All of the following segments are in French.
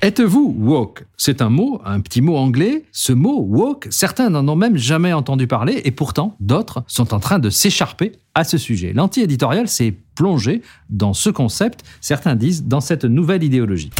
Êtes-vous woke? C'est un mot, un petit mot anglais. Ce mot woke, certains n'en ont même jamais entendu parler et pourtant d'autres sont en train de s'écharper à ce sujet. L'anti-éditorial s'est plongé dans ce concept, certains disent dans cette nouvelle idéologie.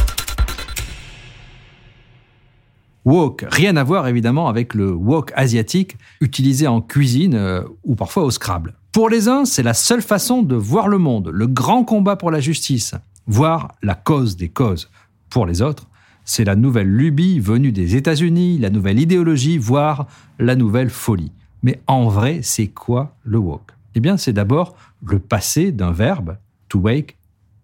Woke, rien à voir évidemment avec le wok asiatique utilisé en cuisine euh, ou parfois au Scrabble. Pour les uns, c'est la seule façon de voir le monde, le grand combat pour la justice, voir la cause des causes. Pour les autres, c'est la nouvelle lubie venue des États-Unis, la nouvelle idéologie, voire la nouvelle folie. Mais en vrai, c'est quoi le woke? Eh bien, c'est d'abord le passé d'un verbe, to wake,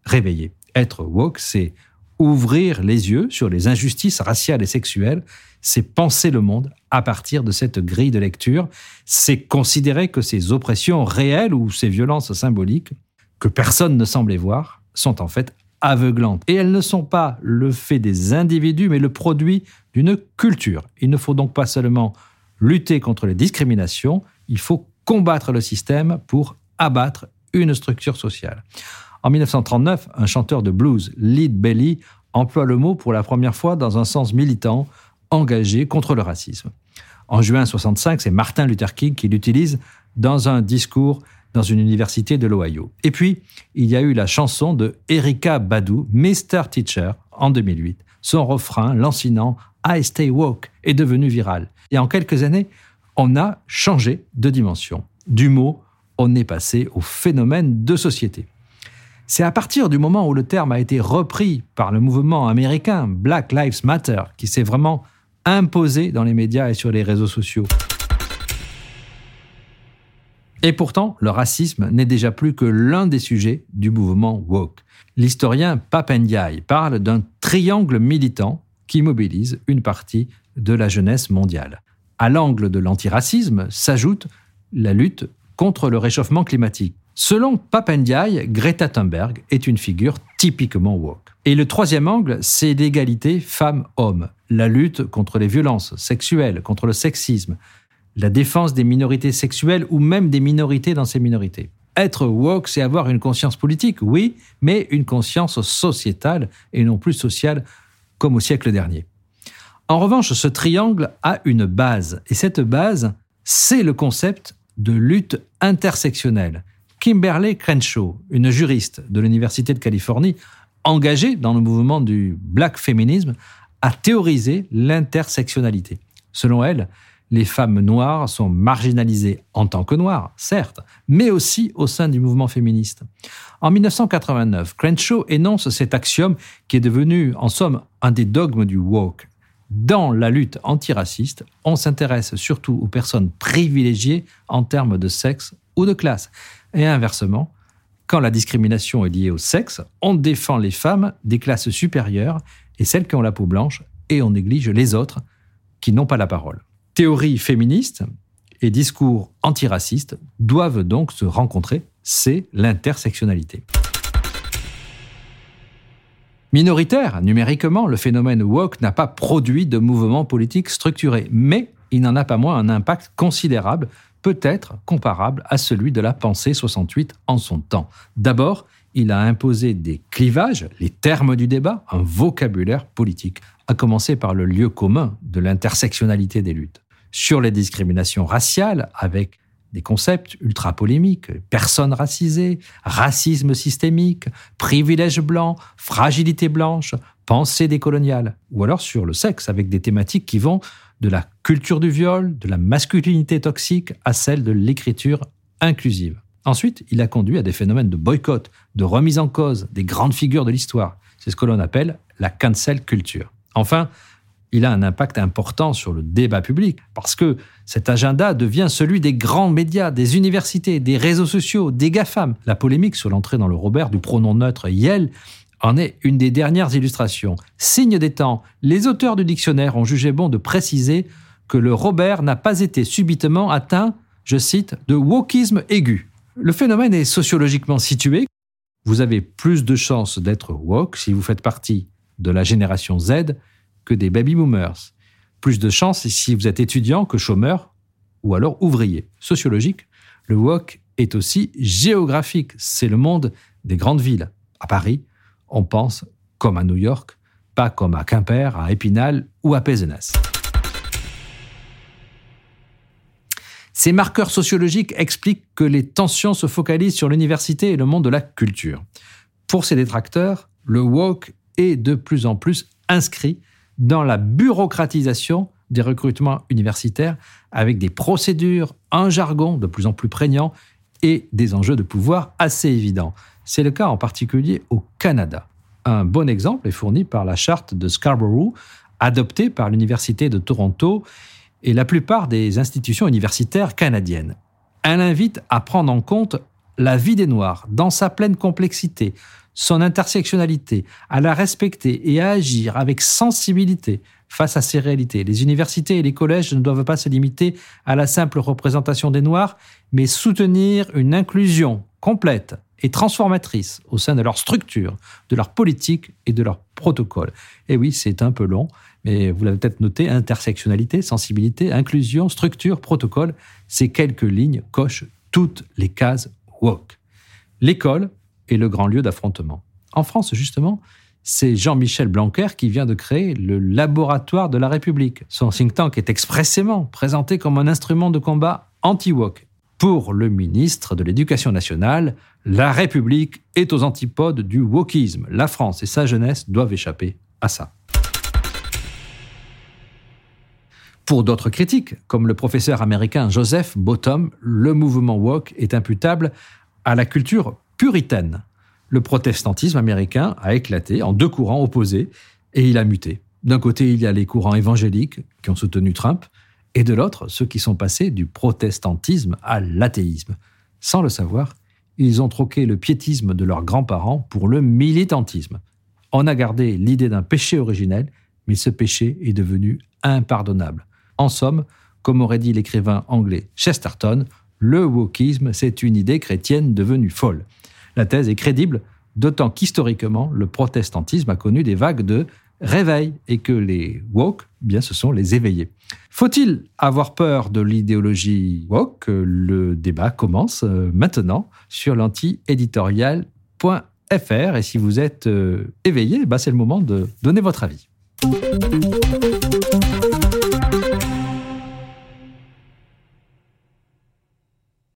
réveiller. Être woke, c'est ouvrir les yeux sur les injustices raciales et sexuelles, c'est penser le monde à partir de cette grille de lecture, c'est considérer que ces oppressions réelles ou ces violences symboliques, que personne ne semblait voir, sont en fait aveuglantes. Et elles ne sont pas le fait des individus, mais le produit d'une culture. Il ne faut donc pas seulement lutter contre les discriminations, il faut combattre le système pour abattre une structure sociale. En 1939, un chanteur de blues, Lead Belly, emploie le mot pour la première fois dans un sens militant, engagé contre le racisme. En juin 65, c'est Martin Luther King qui l'utilise dans un discours dans une université de l'Ohio. Et puis, il y a eu la chanson de Erika Badu, Mr. Teacher, en 2008. Son refrain, lancinant I Stay Woke, est devenu viral. Et en quelques années, on a changé de dimension. Du mot, on est passé au phénomène de société. C'est à partir du moment où le terme a été repris par le mouvement américain Black Lives Matter qui s'est vraiment imposé dans les médias et sur les réseaux sociaux. Et pourtant, le racisme n'est déjà plus que l'un des sujets du mouvement woke. L'historien Papendiaï parle d'un triangle militant qui mobilise une partie de la jeunesse mondiale. À l'angle de l'antiracisme s'ajoute la lutte contre le réchauffement climatique. Selon Papendiaï, Greta Thunberg est une figure typiquement woke. Et le troisième angle, c'est l'égalité femmes-hommes, la lutte contre les violences sexuelles, contre le sexisme, la défense des minorités sexuelles ou même des minorités dans ces minorités. Être woke, c'est avoir une conscience politique, oui, mais une conscience sociétale et non plus sociale comme au siècle dernier. En revanche, ce triangle a une base, et cette base, c'est le concept de lutte intersectionnelle. Kimberly Crenshaw, une juriste de l'Université de Californie, engagée dans le mouvement du black féminisme, a théorisé l'intersectionnalité. Selon elle, les femmes noires sont marginalisées en tant que noires, certes, mais aussi au sein du mouvement féministe. En 1989, Crenshaw énonce cet axiome qui est devenu, en somme, un des dogmes du woke. Dans la lutte antiraciste, on s'intéresse surtout aux personnes privilégiées en termes de sexe ou de classe. Et inversement, quand la discrimination est liée au sexe, on défend les femmes des classes supérieures et celles qui ont la peau blanche, et on néglige les autres qui n'ont pas la parole. Théorie féministe et discours antiracistes doivent donc se rencontrer, c'est l'intersectionnalité. Minoritaire, numériquement, le phénomène woke n'a pas produit de mouvement politique structuré, mais il n'en a pas moins un impact considérable, peut-être comparable à celui de la pensée 68 en son temps. D'abord, il a imposé des clivages, les termes du débat, un vocabulaire politique, à commencer par le lieu commun de l'intersectionnalité des luttes sur les discriminations raciales avec des concepts ultra polémiques, personnes racisées, racisme systémique, privilège blanc, fragilité blanche, pensée décoloniale, ou alors sur le sexe avec des thématiques qui vont de la culture du viol, de la masculinité toxique à celle de l'écriture inclusive. Ensuite, il a conduit à des phénomènes de boycott, de remise en cause des grandes figures de l'histoire. C'est ce que l'on appelle la cancel culture. Enfin, il a un impact important sur le débat public, parce que cet agenda devient celui des grands médias, des universités, des réseaux sociaux, des GAFAM. La polémique sur l'entrée dans le Robert du pronom neutre Yel en est une des dernières illustrations. Signe des temps, les auteurs du dictionnaire ont jugé bon de préciser que le Robert n'a pas été subitement atteint je cite, de wokisme aigu. Le phénomène est sociologiquement situé. Vous avez plus de chances d'être woke si vous faites partie de la génération Z que des baby boomers. Plus de chances si vous êtes étudiant que chômeur ou alors ouvrier. Sociologique, le woke est aussi géographique. C'est le monde des grandes villes. À Paris, on pense comme à New York, pas comme à Quimper, à Épinal ou à Pézenas. Ces marqueurs sociologiques expliquent que les tensions se focalisent sur l'université et le monde de la culture. Pour ces détracteurs, le woke est de plus en plus inscrit dans la bureaucratisation des recrutements universitaires avec des procédures, un jargon de plus en plus prégnant et des enjeux de pouvoir assez évidents. C'est le cas en particulier au Canada. Un bon exemple est fourni par la charte de Scarborough, adoptée par l'Université de Toronto et la plupart des institutions universitaires canadiennes. Elle invite à prendre en compte la vie des Noirs dans sa pleine complexité, son intersectionnalité, à la respecter et à agir avec sensibilité face à ces réalités. Les universités et les collèges ne doivent pas se limiter à la simple représentation des Noirs, mais soutenir une inclusion complète et transformatrice au sein de leur structure, de leur politique et de leur protocole. Et oui, c'est un peu long, mais vous l'avez peut-être noté, intersectionnalité, sensibilité, inclusion, structure, protocole, ces quelques lignes cochent toutes les cases woke. L'école est le grand lieu d'affrontement. En France, justement, c'est Jean-Michel Blanquer qui vient de créer le Laboratoire de la République. Son think tank est expressément présenté comme un instrument de combat anti-woke. Pour le ministre de l'Éducation nationale, la République est aux antipodes du wokisme. La France et sa jeunesse doivent échapper à ça. Pour d'autres critiques, comme le professeur américain Joseph Bottom, le mouvement woke est imputable à la culture puritaine. Le protestantisme américain a éclaté en deux courants opposés et il a muté. D'un côté, il y a les courants évangéliques qui ont soutenu Trump, et de l'autre, ceux qui sont passés du protestantisme à l'athéisme. Sans le savoir, ils ont troqué le piétisme de leurs grands-parents pour le militantisme. On a gardé l'idée d'un péché originel, mais ce péché est devenu impardonnable. En somme, comme aurait dit l'écrivain anglais Chesterton, le wokisme, c'est une idée chrétienne devenue folle. La thèse est crédible, d'autant qu'historiquement, le protestantisme a connu des vagues de réveil et que les woke, eh bien, ce sont les éveillés. Faut-il avoir peur de l'idéologie woke? Le débat commence euh, maintenant sur l'anti-éditorial.fr et si vous êtes euh, éveillé, bah, c'est le moment de donner votre avis.